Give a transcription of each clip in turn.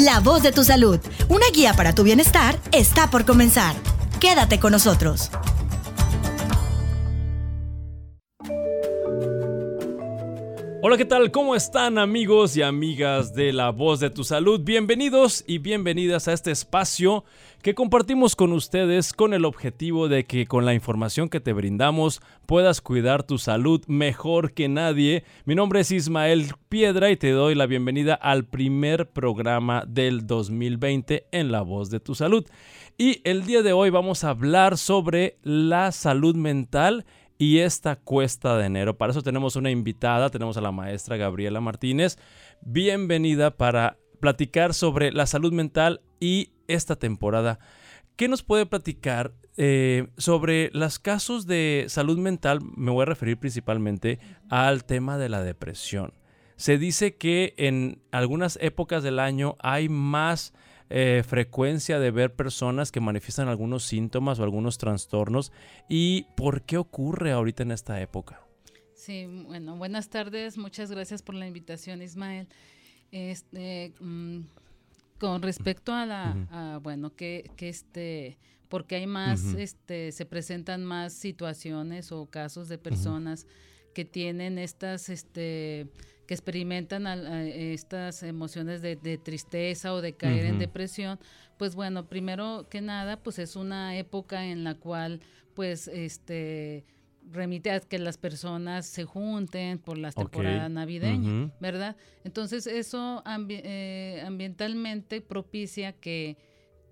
La voz de tu salud, una guía para tu bienestar, está por comenzar. Quédate con nosotros. Hola, ¿qué tal? ¿Cómo están amigos y amigas de La Voz de tu Salud? Bienvenidos y bienvenidas a este espacio que compartimos con ustedes con el objetivo de que con la información que te brindamos puedas cuidar tu salud mejor que nadie. Mi nombre es Ismael Piedra y te doy la bienvenida al primer programa del 2020 en La Voz de tu Salud. Y el día de hoy vamos a hablar sobre la salud mental y esta cuesta de enero. Para eso tenemos una invitada, tenemos a la maestra Gabriela Martínez. Bienvenida para platicar sobre la salud mental y esta temporada. ¿Qué nos puede platicar eh, sobre los casos de salud mental? Me voy a referir principalmente al tema de la depresión. Se dice que en algunas épocas del año hay más eh, frecuencia de ver personas que manifiestan algunos síntomas o algunos trastornos y por qué ocurre ahorita en esta época. Sí, bueno, buenas tardes, muchas gracias por la invitación, Ismael. Este, mm, con respecto a la, bueno, que, que este, porque hay más, este, se presentan más situaciones o casos de personas que tienen estas, este, que experimentan estas emociones de, tristeza o de caer en depresión, pues bueno, primero que nada, pues es una época en la cual, pues, este remite a que las personas se junten por las temporadas navideñas, ¿verdad? Entonces eso eh, ambientalmente propicia que,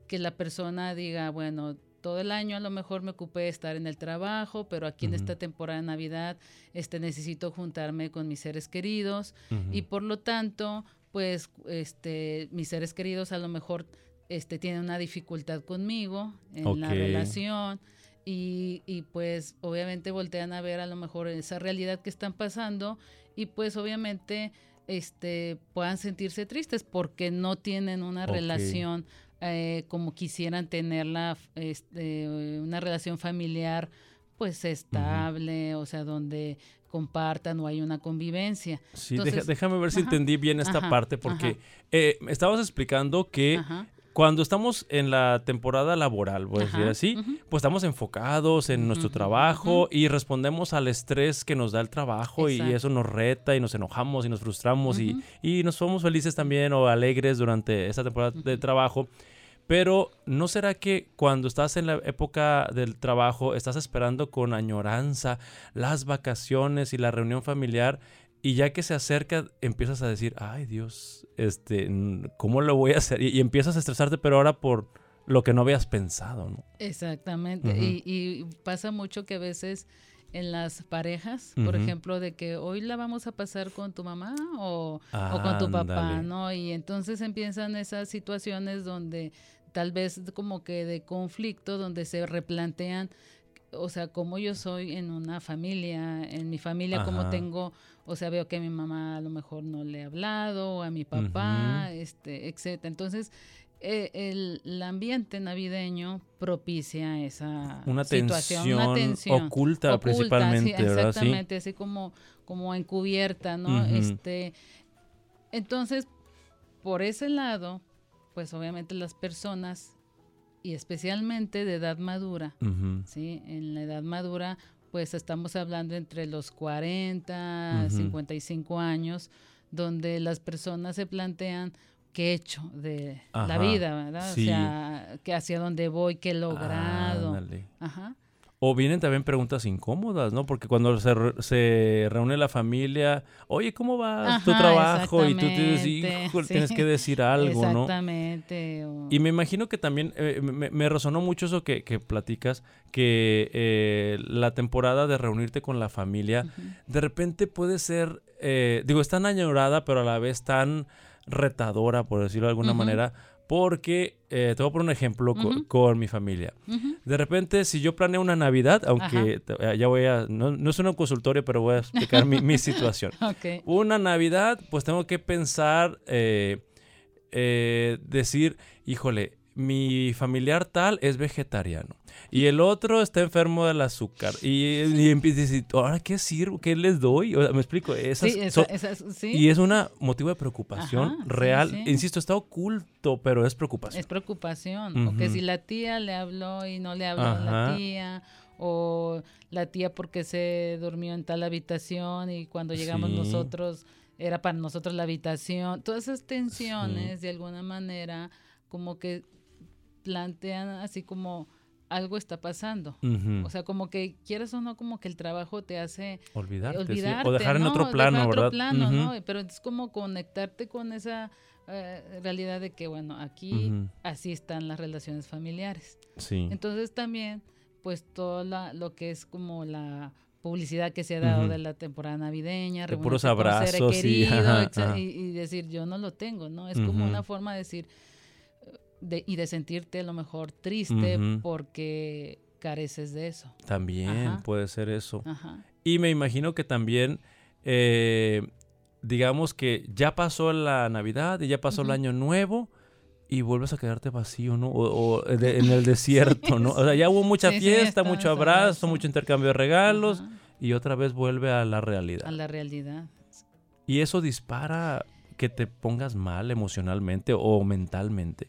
que la persona diga, bueno, todo el año a lo mejor me ocupé de estar en el trabajo, pero aquí en esta temporada de Navidad este, necesito juntarme con mis seres queridos y por lo tanto, pues este, mis seres queridos a lo mejor este, tienen una dificultad conmigo en la relación. Y, y, pues obviamente voltean a ver a lo mejor esa realidad que están pasando y pues obviamente este puedan sentirse tristes porque no tienen una relación eh, como quisieran tenerla, este, una relación familiar pues estable, o sea, donde compartan o hay una convivencia. Sí, déjame ver si entendí bien esta parte, porque eh, estabas explicando que cuando estamos en la temporada laboral, voy a decir así, pues estamos enfocados en nuestro trabajo y respondemos al estrés que nos da el trabajo y eso nos reta y nos enojamos y nos frustramos y, y, nos somos felices también o alegres durante esta temporada de trabajo. Pero ¿no será que cuando estás en la época del trabajo estás esperando con añoranza las vacaciones y la reunión familiar y ya que se acerca, empiezas a decir, ay Dios, este, ¿cómo lo voy a hacer? Y, empiezas a estresarte, pero ahora por lo que no habías pensado, ¿no? Exactamente. y, pasa mucho que a veces en las parejas, por ejemplo, de que hoy la vamos a pasar con tu mamá o, con tu papá, ¿no? Y entonces empiezan esas situaciones donde tal vez como que de conflicto, donde se replantean o sea, como yo soy en una familia, en mi familia, como tengo, o sea, veo que a mi mamá a lo mejor no le he hablado, a mi papá, este, etcétera. Entonces, eh, el, ambiente navideño propicia esa una situación, tensión una tensión oculta, principalmente, exactamente, así como, como encubierta, ¿no? Este, entonces, por ese lado, pues obviamente las personas y especialmente de edad madura, ¿sí? En la edad madura, pues estamos hablando entre los 40, 55 años, donde las personas se plantean qué he hecho de la vida, ¿verdad? O sea, que hacia dónde voy, qué he logrado. Ajá. O vienen también preguntas incómodas, ¿no? Porque cuando se, se reúne la familia, oye, ¿cómo va tu trabajo? Y tú tienes, tienes que decir algo, ¿no? Exactamente. Y me imagino que también eh, me, resonó mucho eso que, que platicas, que eh, la temporada de reunirte con la familia, de repente puede ser, eh, digo, es tan añorada, pero a la vez tan retadora, por decirlo de alguna manera, porque, eh, te voy a poner un ejemplo con, mi familia. De repente, si yo planeo una Navidad, aunque eh, ya voy a, no, es un consultorio, pero voy a explicar mi, situación. Una Navidad, pues tengo que pensar, eh, decir, híjole, mi familiar tal es vegetariano y el otro está enfermo del azúcar y, y empieza a decir, ahora qué sirvo, qué les doy, o sea, me explico, esas, Sí, son- esa- esas- sí. y es un motivo de preocupación Ajá, real, sí. insisto, está oculto, pero es preocupación. Es preocupación. O que Ujú. si la tía le habló y no le habló a la tía. O la tía porque se durmió en tal habitación y cuando llegamos nosotros era para nosotros la habitación. Todas esas tensiones de alguna manera como que plantean así como algo está pasando. O sea, como que quieras o no, como que el trabajo te hace Olvidarte, sí, olvidarte, o dejar en otro Dejar plano, otro ¿verdad? ¿no? Pero es como conectarte con esa eh, realidad de que, bueno, aquí así están las relaciones familiares. Sí. Entonces también, pues todo la- lo que es como la publicidad que se ha dado de la temporada navideña, De puros abrazos y- querido, y, y decir yo no lo tengo, ¿no? Es como una forma de decir eh, de, y de sentirte a lo mejor triste porque careces de eso. También Ajá. puede ser eso. Ajá. Y me imagino que también, eh, digamos que ya pasó la Navidad y ya pasó el. Año Nuevo y vuelves a quedarte vacío, ¿no? O, o de- en el desierto, ¿no? O sea, ya hubo mucha Sí, fiesta, mucho abrazo, mucho intercambio de regalos y otra vez vuelve a la realidad. A la realidad. Y eso dispara que te pongas mal emocionalmente o mentalmente.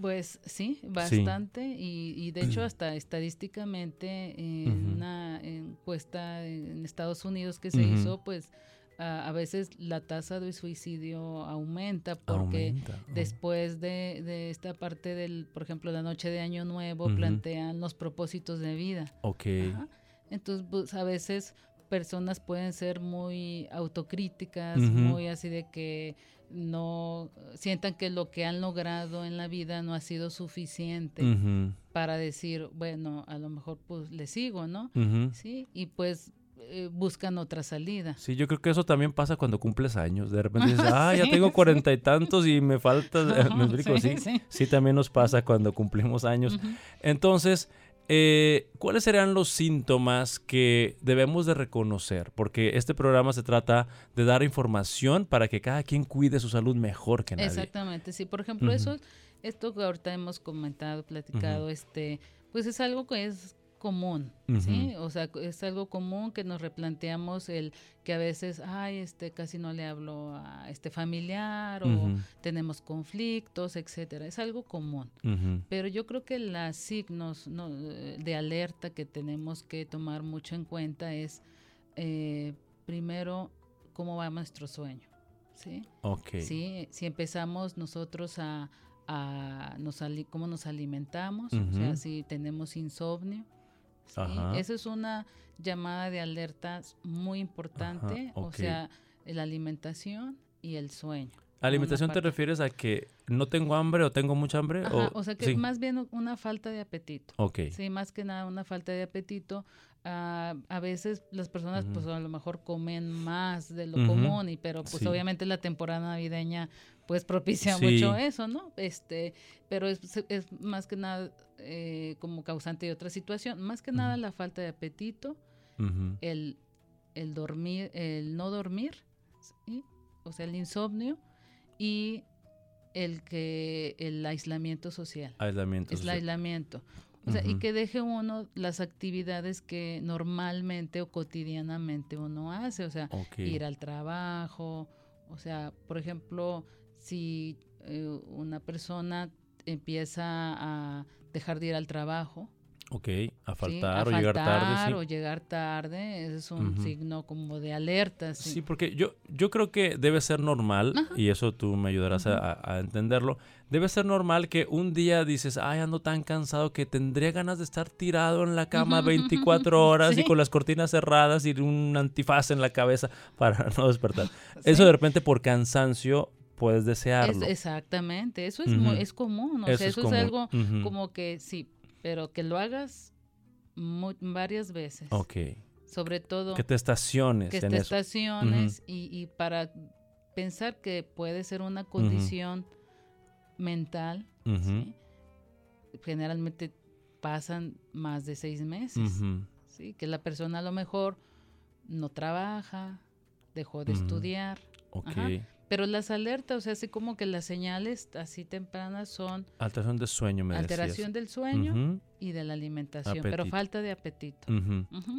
Pues sí, bastante. Y, y de hecho hasta estadísticamente en una encuesta en Estados Unidos que se hizo, pues a, a veces la tasa de suicidio aumenta porque Aumenta. ¿no? después de, de esta parte del, por ejemplo, la noche de Año Nuevo, plantean los propósitos de vida. Ok. Ajá. Entonces, pues, a veces personas pueden ser muy autocríticas, muy así de que no sientan que lo que han logrado en la vida no ha sido suficiente para decir, bueno, a lo mejor pues le sigo, ¿no? Sí, y pues eh, buscan otra salida. Sí, yo creo que eso también pasa cuando cumples años. De repente dices, ah, ya Sí, tengo sí. cuarenta y tantos y me falta. ¿Me explico? Sí, Sí, sí. sí, también nos pasa cuando cumplimos años. Entonces, eh, ¿cuáles serían los síntomas que debemos de reconocer? Porque este programa se trata de dar información para que cada quien cuide su salud mejor que nadie. Exactamente, sí. Por ejemplo, eso, esto que ahorita hemos comentado, platicado, este, pues es algo que es común, ¿sí? O sea, es algo común que nos replanteamos el que a veces, ay, este, casi no le hablo a este familiar o tenemos conflictos, etcétera. Es algo común. Pero yo creo que los signos ¿no? de alerta que tenemos que tomar mucho en cuenta es, eh, primero, cómo va nuestro sueño, ¿sí? Sí, si empezamos nosotros a, a nos cómo nos alimentamos, o sea, si tenemos insomnio. ¿Sí? Esa es una llamada de alerta muy importante, Ajá, o sea, la alimentación y el sueño. ¿Alimentación te refieres a que no tengo hambre o tengo mucha hambre? Ajá, o sea que sí. más bien una falta de apetito. Ok. Sí, más que nada una falta de apetito. Ah, a veces las personas pues a lo mejor comen más de lo Ujú. común y pero pues Sí. obviamente la temporada navideña pues propicia Sí. mucho eso, ¿no? Este, pero es, es más que nada eh, como causante de otra situación, más que nada la falta de apetito, el, el dormir, el no dormir, ¿sí? o sea, el insomnio y el que el aislamiento social. Aislamiento. es el aislamiento. O sea, y que deje uno las actividades que normalmente o cotidianamente uno hace, o sea, ir al trabajo, o sea, por ejemplo, si eh, una persona empieza a dejar de ir al trabajo, Ok, a ¿sí? faltar a o llegar tarde. o llegar tarde, ese es un signo como de alerta, sí. Sí, porque yo, yo creo que debe ser normal, Ajá. y eso tú me ayudarás a- a, a entenderlo, debe ser normal que un día dices, ay, ando tan cansado que tendría ganas de estar tirado en la cama Ujú, 24 horas y con las cortinas cerradas y un antifaz en la cabeza para no despertar. Eso de repente por cansancio puedes Es- desearlo. exactamente, eso es, muy- es común, o sea, eso es, algo como que sí, pero que lo hagas varias veces. Ok, Sobre todo que te estaciones que en te eso. estaciones y, y para pensar que puede ser una condición mental, generalmente pasan más de seis meses, ¿sí? que la persona a lo mejor no trabaja, dejó de estudiar, Ok, Ajá. Pero las alertas, o sea, así como que las señales así tempranas son alteración del sueño, me alteración del sueño y de la alimentación, pero falta de apetito.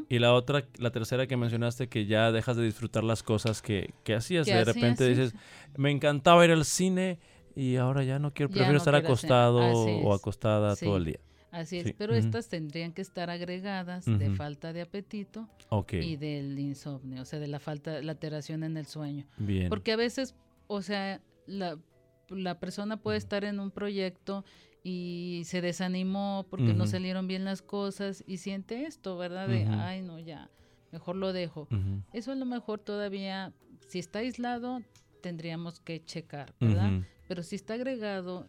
Y la otra, la tercera que mencionaste, que ya dejas de disfrutar las cosas que, que hacías. de repente dices, me encantaba ir al cine y ahora ya no quiero, prefiero estar acostado o acostada todo el día. Así es, pero estas tendrían que estar agregadas de falta de apetito y del insomnio, o sea, de la falta, la alteración en el sueño. Bien. Porque a veces, o sea, la, la persona puede estar en un proyecto y se desanimó porque no salieron bien las cosas y siente esto, ¿verdad? De, ay, no, ya, mejor lo dejo. Eso a lo mejor todavía, si está aislado, tendríamos que checar, ¿verdad? Pero si está agregado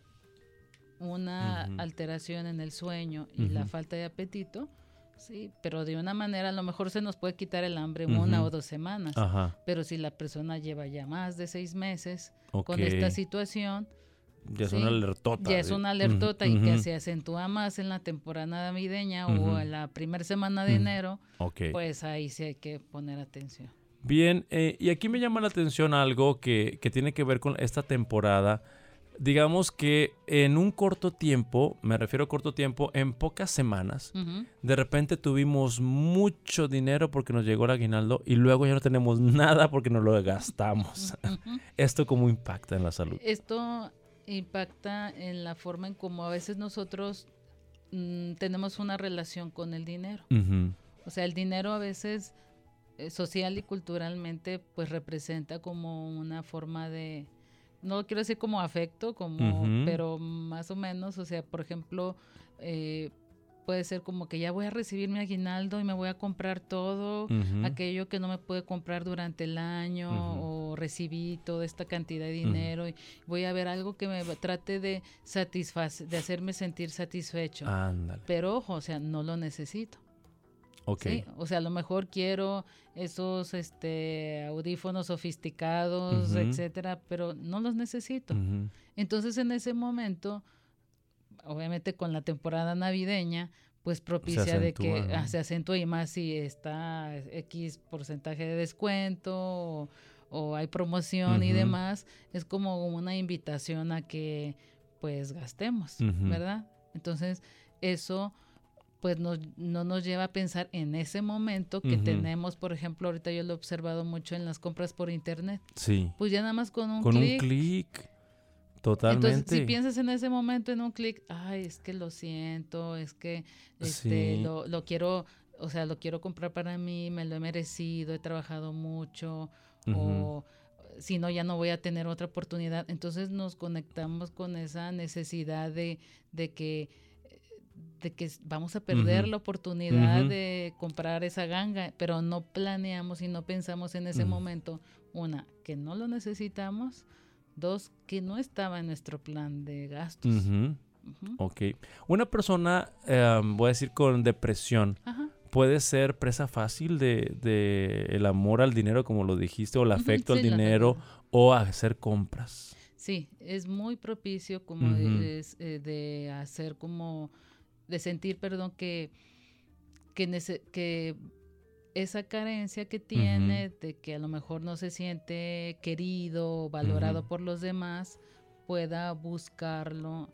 una alteración en el sueño y la falta de apetito, sí, pero de una manera a lo mejor se nos puede quitar el hambre una o dos semanas. Pero si la persona lleva ya más de seis meses con esta situación, ya es una alertota. Ya es una alertota y que se acentúa más en la temporada navideña o en la primera semana de enero, pues ahí sí hay que poner atención. Bien, eh, y aquí me llama la atención algo que, que tiene que ver con esta temporada digamos que en un corto tiempo, me refiero a corto tiempo, en pocas semanas, de repente tuvimos mucho dinero porque nos llegó el aguinaldo y luego ya no tenemos nada porque nos lo gastamos. ¿Esto cómo impacta en la salud? Esto impacta en la forma en cómo a veces nosotros mm, tenemos una relación con el dinero. O sea, el dinero a veces eh, social y culturalmente pues representa como una forma de no quiero decir como afecto, como, pero más o menos, o sea, por ejemplo, eh, puede ser como que ya voy a recibir mi aguinaldo y me voy a comprar todo aquello que no me puede comprar durante el año o recibí toda esta cantidad de dinero y voy a ver algo que me trate de satisfacer, de hacerme sentir satisfecho. Pero ojo, o sea, no lo necesito. O sea, a lo mejor quiero esos este, audífonos sofisticados, etcétera, pero no los necesito. Entonces, en ese momento, obviamente con la temporada navideña, pues propicia de que ah, se acentúe y más si está X porcentaje de descuento o, hay promoción y demás, es como una invitación a que pues gastemos, ¿verdad? Entonces, eso pues no, no, nos lleva a pensar en ese momento que tenemos, por ejemplo, ahorita yo lo he observado mucho en las compras por internet. Sí. Pues ya nada más con un clic. Con un clic. Totalmente. Entonces, si piensas en ese momento en un clic, ay, es que lo siento, es que este, lo, lo, quiero, o sea, lo quiero comprar para mí, me lo he merecido, he trabajado mucho, o si no, ya no voy a tener otra oportunidad. Entonces nos conectamos con esa necesidad de, de que de que vamos a perder la oportunidad de comprar esa ganga, pero no planeamos y no pensamos en ese momento, una, que no lo necesitamos, dos, que no estaba en nuestro plan de gastos. Ok. Una persona, em, voy a decir, con depresión, puede ser presa fácil de, el amor al dinero, como lo dijiste, o el afecto al dinero, o a hacer compras. Sí, es muy propicio como es, eh, de hacer como de sentir, perdón, que, que, que esa carencia que tiene, de que a lo mejor no se siente querido o valorado por los demás, pueda buscarlo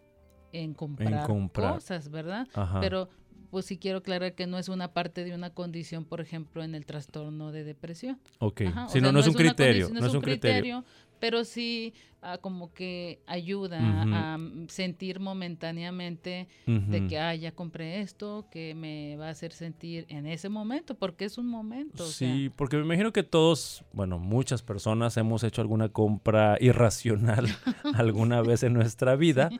en comprar, cosas, ¿verdad? Pero pues sí quiero aclarar que no es una parte de una condición, por ejemplo, en el trastorno de depresión. Ok, si no, no, es un criterio, no es un criterio, pero sí ah, como que ayuda a sentir momentáneamente de que, ah, ya compré esto, que me va a hacer sentir en ese momento, porque es un momento. Sí, porque me imagino que todos, bueno, muchas personas hemos hecho alguna compra irracional alguna vez en nuestra vida,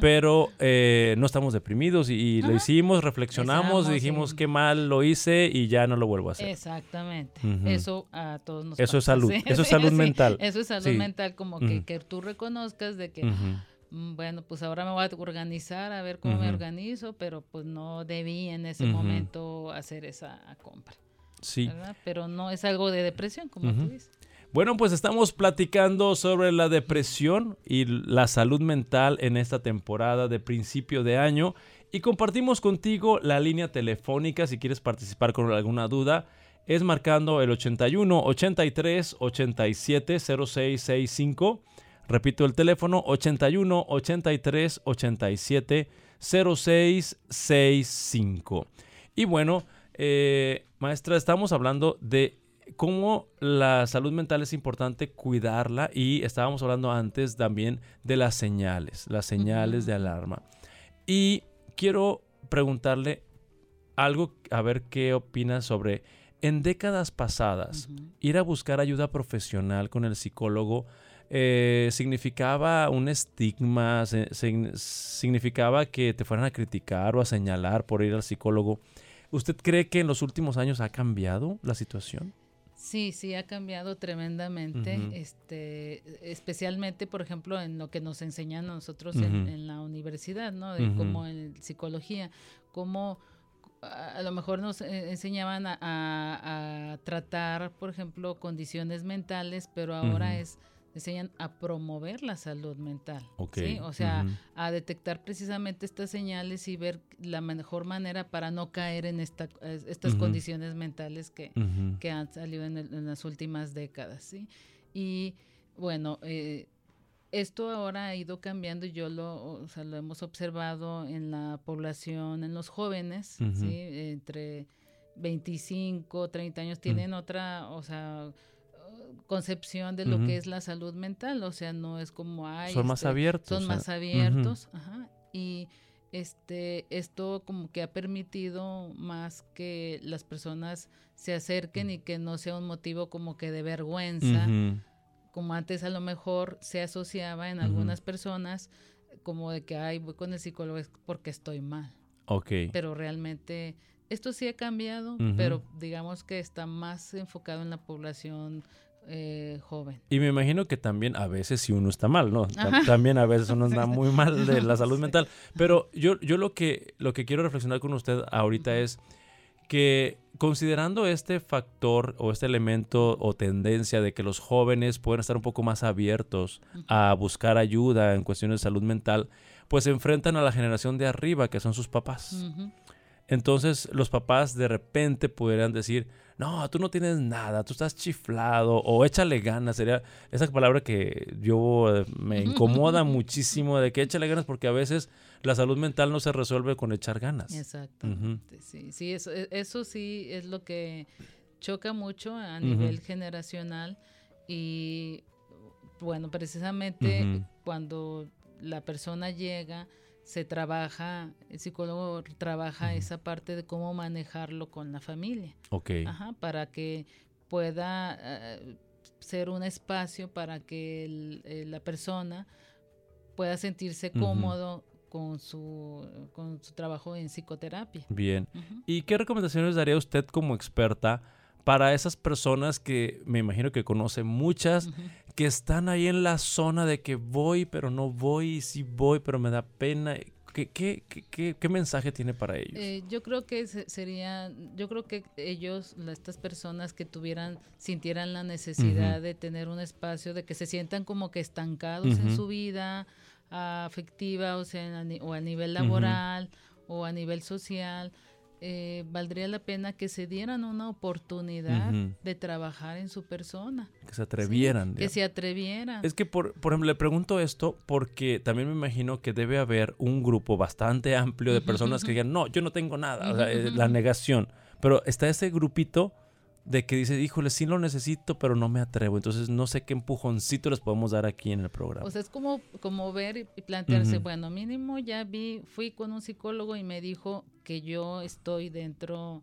pero eh, no estamos deprimidos y, lo hicimos, reflexionamos, dijimos qué mal lo hice y ya no lo vuelvo a hacer. Exactamente. Eso a todos nos Eso es salud, eso es salud mental. Eso es salud mental, como que, que, tú reconozcas de que, mm, bueno, pues ahora me voy a organizar, a ver cómo me organizo, pero pues no debí en ese momento hacer esa compra. Sí. Pero no es algo de depresión, como tú dices. Bueno, pues estamos platicando sobre la depresión y la salud mental en esta temporada de principio de año y compartimos contigo la línea telefónica si quieres participar con alguna duda es marcando el 81 83 87 0665. Repito el teléfono 81 83 87 0665. Y bueno, eh, maestra, estamos hablando de cómo la salud mental es importante cuidarla y estábamos hablando antes también de las señales, las señales de alarma. Y quiero preguntarle algo, a ver qué opina sobre, en décadas pasadas, ir a buscar ayuda profesional con el psicólogo eh, significaba un estigma, significaba que te fueran a criticar o a señalar por ir al psicólogo. ¿Usted cree que en los últimos años ha cambiado la situación? Sí, sí, ha cambiado tremendamente, este, especialmente, por ejemplo, en lo que nos enseñan nosotros en, la universidad, ¿no? De cómo en psicología, cómo a, lo mejor nos eh, enseñaban a, tratar, por ejemplo, condiciones mentales, pero ahora es enseñan a promover la salud mental. ¿sí? O sea, a detectar precisamente estas señales y ver la mejor manera para no caer en esta, estas condiciones mentales que, que han salido en, las últimas décadas. ¿sí? Y bueno, eh, esto ahora ha ido cambiando y yo lo, o sea, lo hemos observado en la población, en los jóvenes, ¿sí? entre 25, 30 años, tienen otra, o sea, concepción de lo que es la salud mental, o sea, no es como hay son más este, abiertos, son más abiertos, ajá, y este esto como que ha permitido más que las personas se acerquen y que no sea un motivo como que de vergüenza, como antes a lo mejor se asociaba en algunas personas como de que ay voy con el psicólogo porque estoy mal. Ok. Pero realmente esto sí ha cambiado, pero digamos que está más enfocado en la población eh, joven. Y me imagino que también a veces si uno está mal, ¿no? También a veces uno está muy mal de la salud mental. Pero yo, yo lo, que, lo que quiero reflexionar con usted ahorita es que considerando este factor o este elemento o tendencia de que los jóvenes pueden estar un poco más abiertos a buscar ayuda en cuestiones de salud mental, pues se enfrentan a la generación de arriba, que son sus papás. Entonces los papás de repente podrían decir, no, tú no tienes nada, tú estás chiflado o échale ganas. Sería esa palabra que yo eh, me incomoda muchísimo de que échale ganas porque a veces la salud mental no se resuelve con echar ganas. Exactamente, sí, sí, eso, e, eso sí es lo que choca mucho a nivel generacional y bueno, precisamente cuando la persona llega se trabaja, el psicólogo trabaja esa parte de cómo manejarlo con la familia. Ok. Ajá, para que pueda eh, ser un espacio para que eh, la persona pueda sentirse cómodo con su, con su trabajo en psicoterapia. Bien. ¿Y qué recomendaciones daría usted como experta para esas personas que me imagino que conoce muchas, que están ahí en la zona de que voy, pero no voy, y sí voy, pero me da pena? ¿Qué, qué, qué, qué mensaje tiene para ellos? Eh, yo creo que sería, yo creo que ellos, estas personas que tuvieran, sintieran la necesidad de tener un espacio, de que se sientan como que estancados en su vida afectiva, o sea, o a nivel laboral o a nivel social, eh, valdría la pena que se dieran una oportunidad de trabajar en su persona. Que se atrevieran. que se atrevieran. Es que, por, por ejemplo, le pregunto esto porque también me imagino que debe haber un grupo bastante amplio de personas que digan, no, yo no tengo nada, o sea, eh, la negación. Pero está ese grupito de que dice, híjole, sí lo necesito, pero no me atrevo. Entonces no sé qué empujoncito les podemos dar aquí en el programa. O sea, es como, como ver y plantearse, bueno, mínimo ya vi, fui con un psicólogo y me dijo que yo estoy dentro,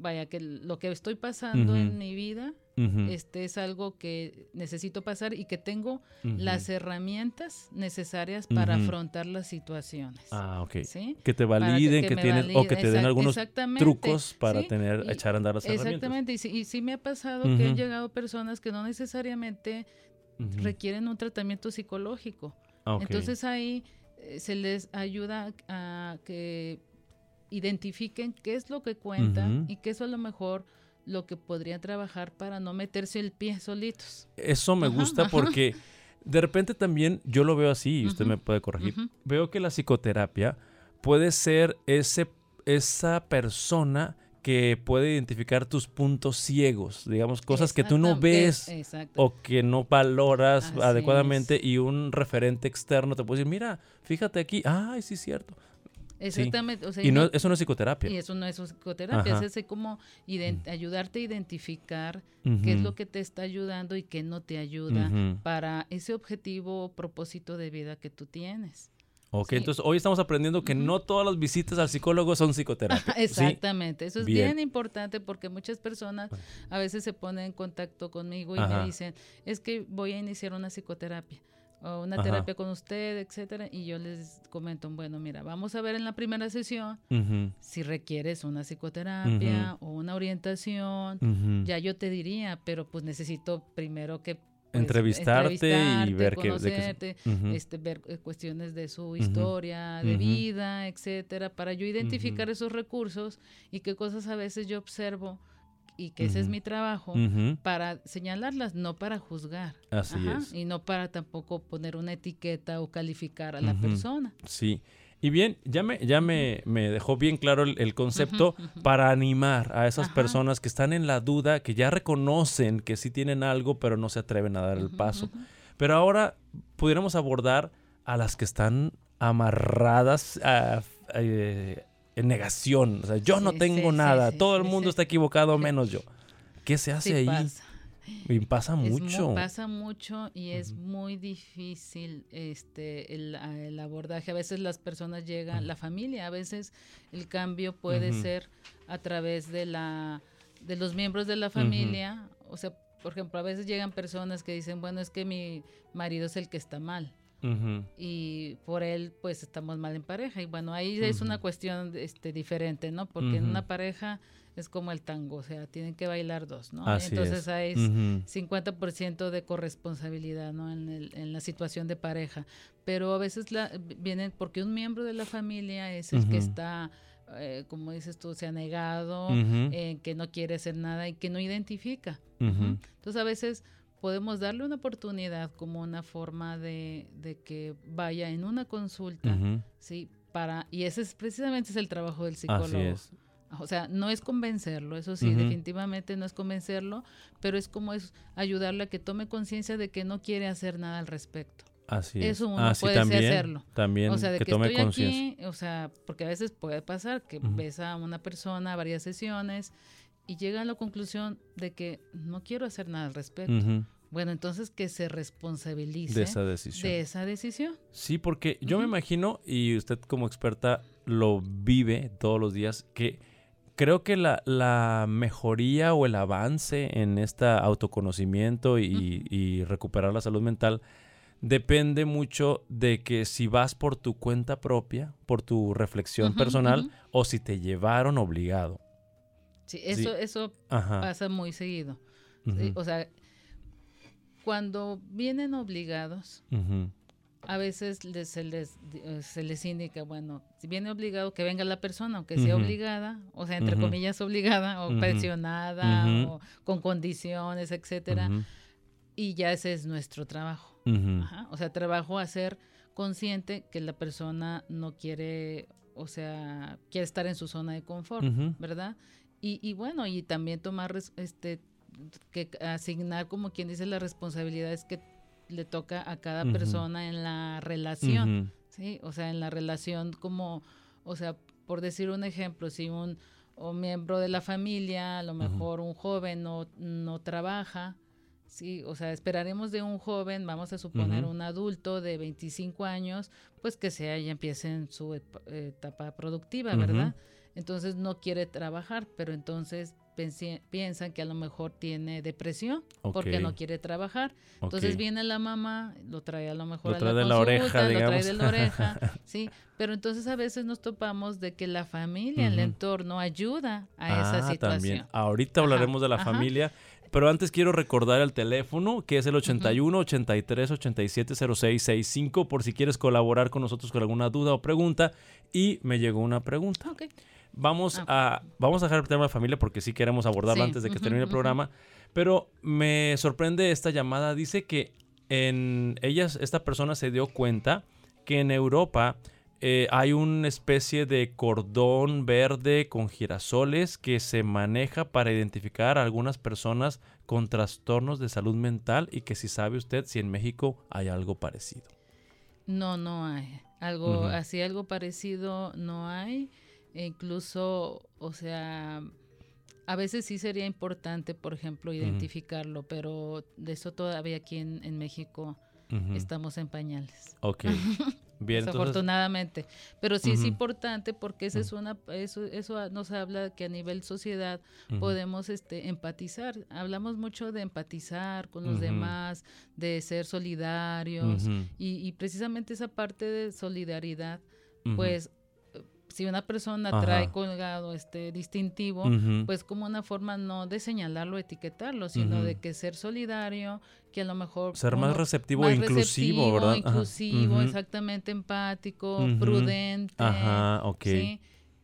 vaya, que lo que estoy pasando en mi vida este es algo que necesito pasar y que tengo las herramientas necesarias para afrontar las situaciones. Ah, ok. Que te validen, que, tienen, o que te den algunos trucos para tener, echar a andar las herramientas. Exactamente, y, sí, me ha pasado que han llegado personas que no necesariamente requieren un tratamiento psicológico. Ah, Entonces ahí eh, se les ayuda a que identifiquen qué es lo que cuentan y que eso a lo mejor lo que podrían trabajar para no meterse el pie solitos. Eso me gusta porque de repente también yo lo veo así, y usted me puede corregir. Veo que la psicoterapia puede ser ese, esa persona que puede identificar tus puntos ciegos, digamos, cosas que tú no ves o que no valoras adecuadamente y un referente externo te puede decir, mira, fíjate aquí, ay, sí es cierto. Exactamente. y eso no es psicoterapia. Y eso no es psicoterapia, es como mm. ayudarte a identificar qué es lo que te está ayudando y qué no te ayuda para ese objetivo o propósito de vida que tú tienes. Ok, entonces hoy estamos aprendiendo que no todas las visitas al psicólogo son psicoterapia. Exactamente, eso es bien. importante porque muchas personas a veces se ponen en contacto conmigo y me dicen, es que voy a iniciar una psicoterapia o una terapia con usted, etcétera, y yo les comento, bueno, mira, vamos a ver en la primera sesión si requieres una psicoterapia o una orientación, ya yo te diría, pero pues necesito primero que pues, entrevistarte, y ver que, este, ver eh, cuestiones de su historia de vida, etcétera, para yo identificar esos recursos y qué cosas a veces yo observo y que ese es mi trabajo para señalarlas, no para juzgar. Así es. Y no para tampoco poner una etiqueta o calificar a la persona. Sí. Y bien, ya me, ya me, me dejó bien claro el, concepto para animar a esas personas que están en la duda, que ya reconocen que sí tienen algo, pero no se atreven a dar el paso. Pero ahora pudiéramos abordar a las que están amarradas eh, en negación. O sea, yo no tengo nada, todo el mundo está equivocado menos yo. ¿Qué se hace ahí? Y pasa mucho. pasa mucho y es muy difícil este el, abordaje. A veces las personas llegan, la familia, a veces el cambio puede ser a través de la de los miembros de la familia. O sea, por ejemplo, a veces llegan personas que dicen, bueno, es que mi marido es el que está mal. Y por él, pues estamos mal en pareja. Y bueno, ahí es una cuestión este, diferente, ¿no? Porque en una pareja es como el tango, o sea, tienen que bailar dos, ¿no? Entonces hay 50% de corresponsabilidad, ¿no? En, el, en, la situación de pareja. Pero a veces la, vienen porque un miembro de la familia es el que está... Eh, como dices tú, se ha negado, eh, que no quiere hacer nada y que no identifica. Entonces a veces podemos darle una oportunidad como una forma de, de que vaya en una consulta, ¿sí? Para, y ese es precisamente es el trabajo del psicólogo. Así es. O sea, no es convencerlo, eso sí, definitivamente no es convencerlo, pero es como es ayudarle a que tome conciencia de que no quiere hacer nada al respecto. Así es. Eso uno puede también, hacerlo. También o sea, de que, tome conciencia. o sea, porque a veces puede pasar que ves a una persona varias sesiones y llega a la conclusión de que no quiero hacer nada al respecto. Bueno, entonces que se responsabilice de esa decisión. De esa decisión. Sí, porque yo me imagino, y usted como experta lo vive todos los días, que creo que la, mejoría o el avance en este autoconocimiento y, recuperar la salud mental depende mucho de que si vas por tu cuenta propia, por tu reflexión personal, o si te llevaron obligado. Sí, eso, eso pasa muy seguido. O sea, cuando vienen obligados, a veces se, les, se les indica, bueno, si viene obligado, que venga la persona, aunque sea obligada, o sea, entre comillas obligada, o presionada, o con condiciones, etcétera. Y ya ese es nuestro trabajo. O sea, trabajo a ser consciente que la persona no quiere, o sea, quiere estar en su zona de confort, ¿verdad? Y, y, bueno, y también tomar este que asignar como quien dice las responsabilidades que le toca a cada persona en la relación, ¿sí? O sea, en la relación como, o sea, por decir un ejemplo, si un miembro de la familia, a lo mejor un joven no, no trabaja, Sí, o sea, esperaremos de un joven, vamos a suponer un adulto de 25 años, pues que sea y empiece en su etapa productiva, ¿verdad? Entonces no quiere trabajar, pero entonces piensan que a lo mejor tiene depresión porque no quiere trabajar. Entonces viene la mamá, lo trae a lo mejor a la, de la oreja, lo trae de la oreja, sí, pero entonces a veces nos topamos de que la familia, el entorno ayuda a esa ah, situación. También. Ahorita hablaremos de la familia. Pero antes quiero recordar el teléfono, que es el 81 83 87 06 65, por si quieres colaborar con nosotros con alguna duda o pregunta. Y me llegó una pregunta. Okay. Vamos, ah. a, vamos a dejar el tema de familia porque sí queremos abordarlo antes de que termine el programa. Pero me sorprende esta llamada. Dice que en ellas, esta persona se dio cuenta que en Europa eh, hay una especie de cordón verde con girasoles que se maneja para identificar a algunas personas con trastornos de salud mental y que si sabe usted si en México hay algo parecido. No, no hay. Algo así, algo parecido no hay. E incluso, o sea, a veces sí sería importante, por ejemplo, identificarlo, pero de eso todavía aquí en, México estamos en pañales. Ok. Bien, desafortunadamente. Pero sí es importante porque eso es una, eso, eso nos habla que a nivel sociedad podemos este, empatizar. Hablamos mucho de empatizar con los demás, de ser solidarios y, y, precisamente esa parte de solidaridad, pues si una persona trae colgado este distintivo, pues como una forma no de señalarlo, etiquetarlo, sino de que ser solidario, que a lo mejor... Ser más receptivo e inclusivo, ¿verdad? Inclusivo, exactamente empático, prudente. Ajá, ok. ¿sí?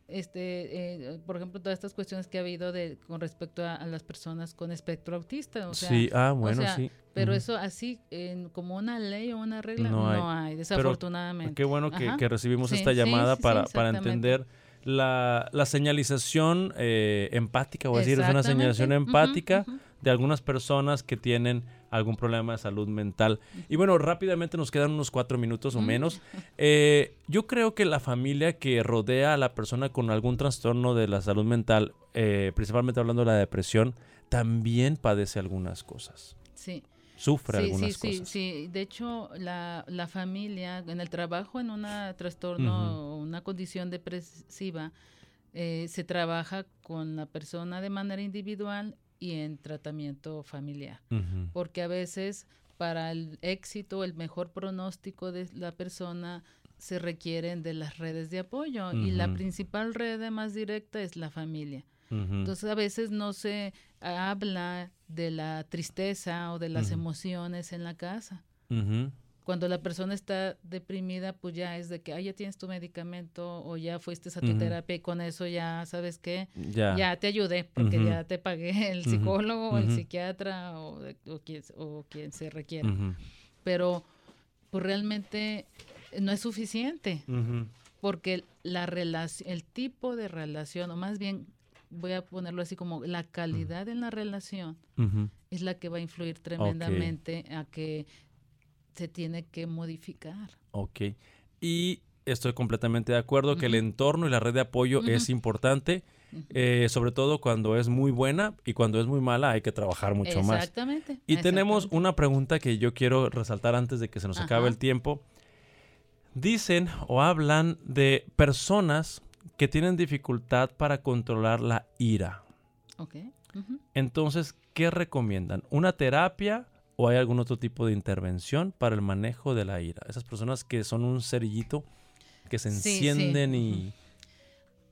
Este, eh, por ejemplo, todas estas cuestiones que ha habido de con respecto a, las personas con espectro autista. O sea, sí, ah, bueno, sí. Pero eso así, en, como una ley o una regla, no hay, desafortunadamente. qué bueno que, recibimos esta llamada para, para entender la, la señalización eh, empática, o decir, es una señalización empática de algunas personas que tienen algún problema de salud mental. Y bueno, rápidamente nos quedan unos cuatro minutos o menos. Eh, yo creo que la familia que rodea a la persona con algún trastorno de la salud mental, eh, principalmente hablando de la depresión, también padece algunas cosas. Sí. Sufre algunas cosas. Sí, sí, de hecho, la, familia en el trabajo en un trastorno o una condición depresiva, eh, se trabaja con la persona de manera individual y en tratamiento familiar. Porque a veces para el éxito, el mejor pronóstico de la persona se requieren de las redes de apoyo y la principal red más directa es la familia. Entonces a veces no se habla de la tristeza o de las emociones en la casa cuando la persona está deprimida, pues ya es de que, ah, ya tienes tu medicamento o ya fuiste a tu terapia y con eso ya, ¿sabes qué? Ya, te ayudé porque ya te pagué el psicólogo, o el psiquiatra o, quien, o quien se requiera. Pero, pues realmente no es suficiente porque la relación, el tipo de relación, o más bien voy a ponerlo así como la calidad en la relación es la que va a influir tremendamente a que se tiene que modificar. Ok. Y estoy completamente de acuerdo que el entorno y la red de apoyo es importante, eh, sobre todo cuando es muy buena y cuando es muy mala hay que trabajar mucho más. Exactamente. Y tenemos una pregunta que yo quiero resaltar antes de que se nos acabe el tiempo. Dicen o hablan de personas que tienen dificultad para controlar la ira. Ok. Entonces, ¿qué recomiendan? ¿Una terapia? O hay algún otro tipo de intervención para el manejo de la ira. Esas personas que son un cerillito que se encienden y...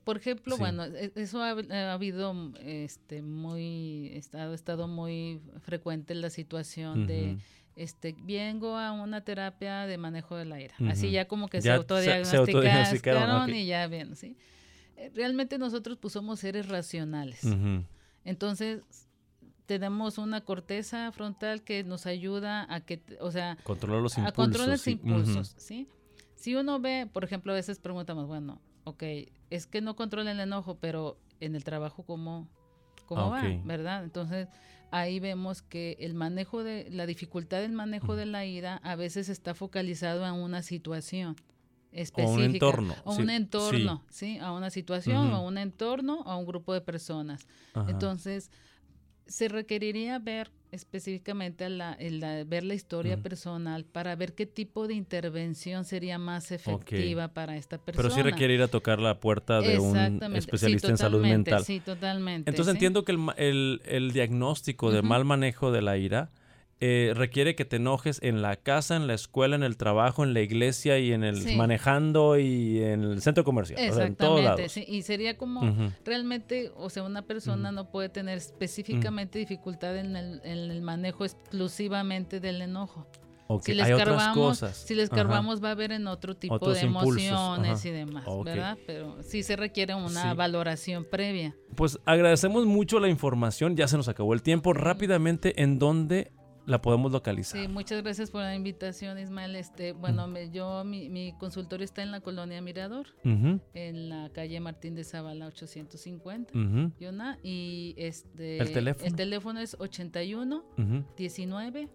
Por ejemplo, bueno, e, eso ha, habido este muy estado estado muy frecuente en la situación de este vengo a una terapia de manejo de la ira. Así ya como que se autodiagnosticaron y ya bien, ¿sí? Eh, realmente nosotros pues somos seres racionales. Entonces, tenemos una corteza frontal que nos ayuda a que, o sea, controlar los impulsos. A controlar los impulsos, ¿sí? Si uno ve, por ejemplo, a veces preguntamos, bueno, ok, es que no controla el enojo, pero en el trabajo, ¿cómo, cómo va? ¿Verdad? Entonces, ahí vemos que el manejo de, la dificultad del manejo de la ira a veces está focalizado en una situación específica. O un entorno. O un entorno, sí. A una situación, o un entorno, a un grupo de personas. Entonces, se requeriría ver específicamente la, ver la historia personal para ver qué tipo de intervención sería más efectiva para esta persona. Pero sí requiere ir a tocar la puerta de un especialista en salud mental. Sí, totalmente. Entonces entiendo que el, el, el diagnóstico de mal manejo de la ira eh, requiere que te enojes en la casa, en la escuela, en el trabajo, en la iglesia y en el manejando y en el centro comercial. Exactamente, sí. Y sería como realmente, o sea, una persona no puede tener específicamente dificultad en el, en el, manejo exclusivamente del enojo. Si les cargamos, Si les cargamos va a haber en otro tipo de emociones y demás, ¿verdad? Pero sí se requiere una valoración previa. Pues agradecemos mucho la información, ya se nos acabó el tiempo. Rápidamente, ¿en dónde la podemos localizar? Sí, muchas gracias por la invitación, Ismael. Este, bueno, me, yo mi, mi, consultorio está en la colonia Mirador, en la calle Martín de Zavala 850, y este el teléfono, el teléfono es 81 19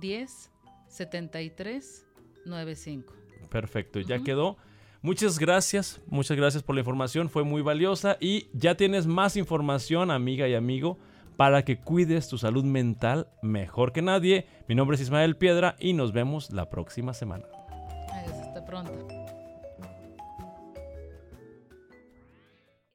10 73 95. Perfecto, ya quedó. Muchas gracias, muchas gracias por la información, fue muy valiosa y ya tienes más información, amiga y amigo, para que cuides tu salud mental mejor que nadie. Mi nombre es Ismael Piedra y nos vemos la próxima semana. hasta pronto.